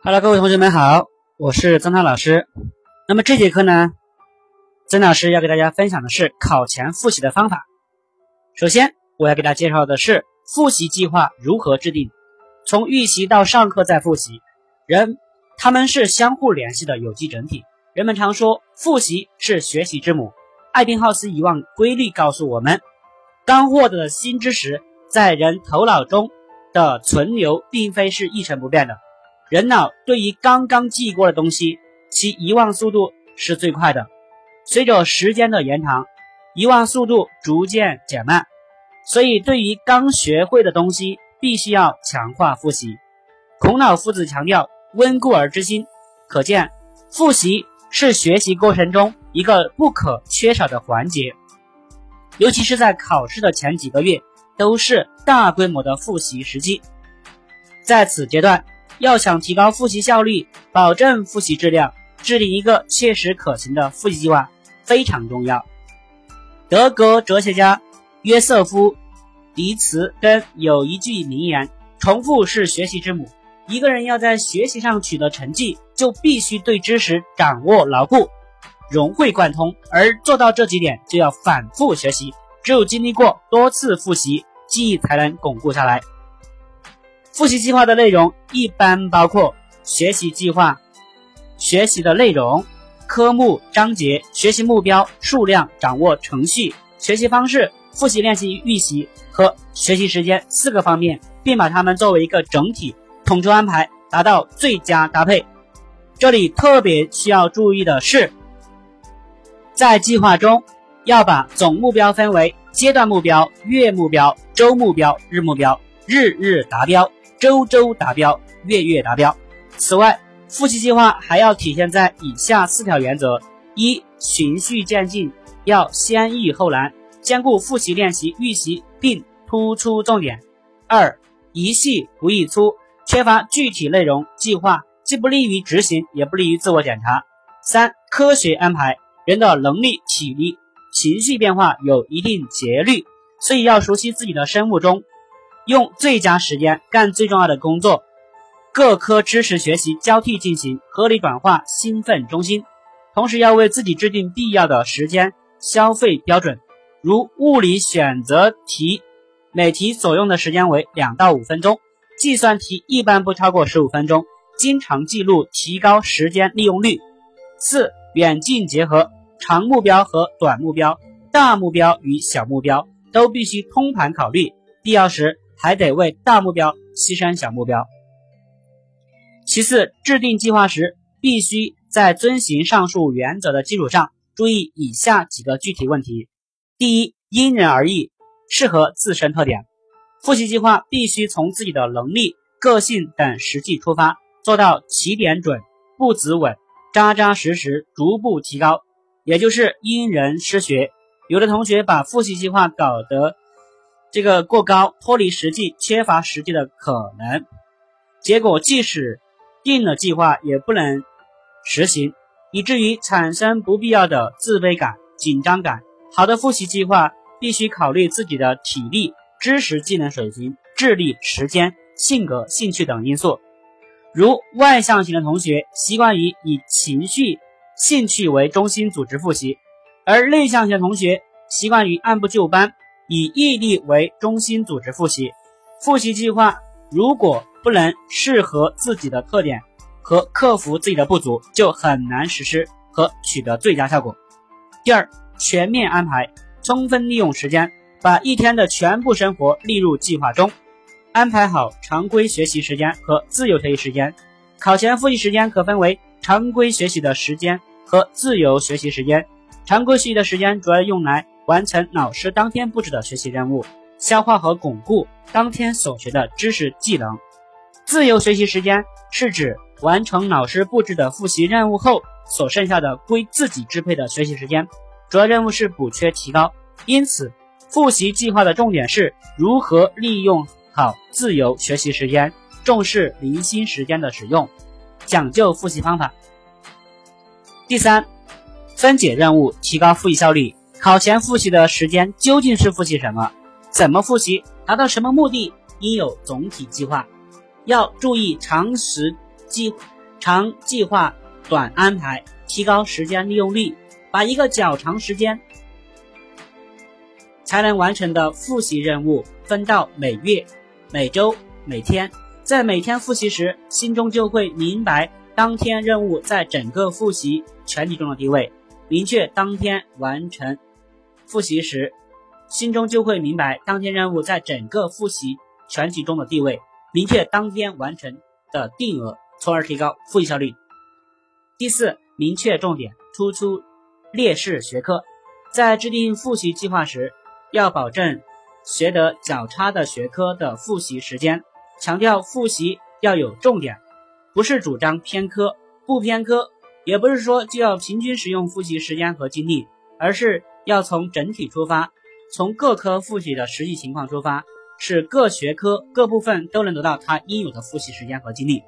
好了各位同学们好，我是曾涛老师。那么这节课呢，曾老师要给大家分享的是考前复习的方法。首先，我要给大家介绍的是复习计划如何制定。从预习到上课再复习，人他们是相互联系的有机整体。人们常说复习是学习之母。艾宾浩斯遗忘规律告诉我们，刚获得的新知识在人头脑中的存留并非是一成不变的。人脑对于刚刚记过的东西，其遗忘速度是最快的。随着时间的延长，遗忘速度逐渐减慢。所以，对于刚学会的东西，必须要强化复习。孔老夫子强调“温故而知新”，可见复习是学习过程中一个不可缺少的环节。尤其是在考试的前几个月，都是大规模的复习时期。在此阶段，要想提高复习效率，保证复习质量，制定一个切实可行的复习计划非常重要。德国哲学家约瑟夫·迪茨根有一句名言：“重复是学习之母。”一个人要在学习上取得成绩，就必须对知识掌握牢固，融会贯通。而做到这几点，就要反复学习。只有经历过多次复习，记忆才能巩固下来。复习计划的内容一般包括学习计划、学习的内容、科目、章节、学习目标、数量、掌握程序、学习方式、复习练习预习和学习时间四个方面，并把它们作为一个整体统筹安排，达到最佳搭配。这里特别需要注意的是，在计划中要把总目标分为阶段目标、月目标、周目标、日目标，日日达标。周周达标，月月达标。此外，复习计划还要体现在以下四条原则：一、循序渐进，要先易后难，兼顾复习、练习、预习，并突出重点；二、一细不易粗，缺乏具体内容计划，既不利于执行，也不利于自我检查；三、科学安排，人的能力、体力、情绪变化有一定节律，所以要熟悉自己的生物钟。用最佳时间干最重要的工作，各科知识学习交替进行，合理转化兴奋中心。同时要为自己制定必要的时间消费标准，如物理选择题，每题所用的时间为两到五分钟，计算题一般不超过十五分钟，经常记录，提高时间利用率。四、远近结合，长目标和短目标，大目标与小目标都必须通盘考虑，必要时。还得为大目标牺牲小目标。其次，制定计划时，必须在遵循上述原则的基础上，注意以下几个具体问题：第一，因人而异，适合自身特点。复习计划必须从自己的能力、个性等实际出发，做到起点准、步子稳、扎扎实实，逐步提高，也就是因人施学。有的同学把复习计划搞得。这个过高，脱离实际，缺乏实际的可能，结果即使定了计划，也不能实行，以至于产生不必要的自卑感、紧张感。好的复习计划必须考虑自己的体力、知识技能水平、智力、时间、性格、兴趣等因素。如外向型的同学习惯于以情绪、兴趣为中心组织复习，而内向型的同学习惯于按部就班。以毅力为中心组织复习，复习计划如果不能适合自己的特点和克服自己的不足，就很难实施和取得最佳效果。第二，全面安排，充分利用时间，把一天的全部生活列入计划中，安排好常规学习时间和自由学习时间。考前复习时间可分为常规学习的时间和自由学习时间。常规学习的时间主要用来。完成老师当天布置的学习任务，消化和巩固当天所学的知识技能。自由学习时间是指完成老师布置的复习任务后所剩下的归自己支配的学习时间，主要任务是补缺提高。因此，复习计划的重点是如何利用好自由学习时间，重视零星时间的使用，讲究复习方法。第三，分解任务，提高复习效率。考前复习的时间究竟是复习什么？怎么复习？达到什么目的？应有总体计划。要注意长时计长计划，短安排，提高时间利用率，把一个较长时间才能完成的复习任务分到每月、每周、每天。在每天复习时，心中就会明白当天任务在整个复习全体中的地位。明确当天完成复习时，心中就会明白当天任务在整个复习全集中的地位。明确当天完成的定额，从而提高复习效率。第四，明确重点，突出劣势学科。在制定复习计划时，要保证学得较差的学科的复习时间。强调复习要有重点，不是主张偏科，不偏科，也不是说就要平均使用复习时间和精力，而是要从整体出发，从各科复习的实际情况出发，使各学科各部分都能得到它应有的复习时间和精力。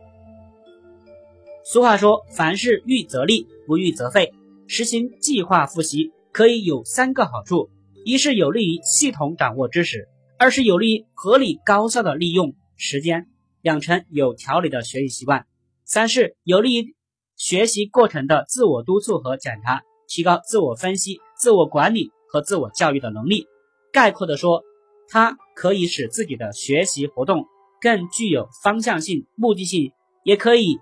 俗话说，凡事预则立，不预则废。实行计划复习可以有三个好处：一是有利于系统掌握知识；二是有利于合理高效的利用。时间养成有条理的学习习惯。三是有利于学习过程的自我督促和检查，提高自我分析、自我管理和自我教育的能力。概括的说，它可以使自己的学习活动更具有方向性、目的性，也可以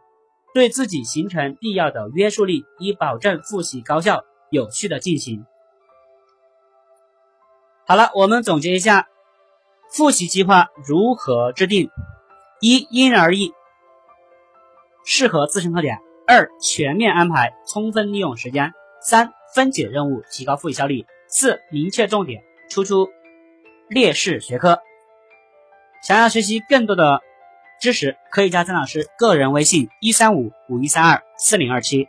对自己形成必要的约束力，以保证复习高效、有序的进行。好了，我们总结一下。复习计划如何制定？一、因人而异，适合自身特点；二、全面安排，充分利用时间；三、分解任务，提高复习效率；四、明确重点，突出劣势学科。想要学习更多的知识，可以加曾老师个人微信：一三五五一三二四零二七。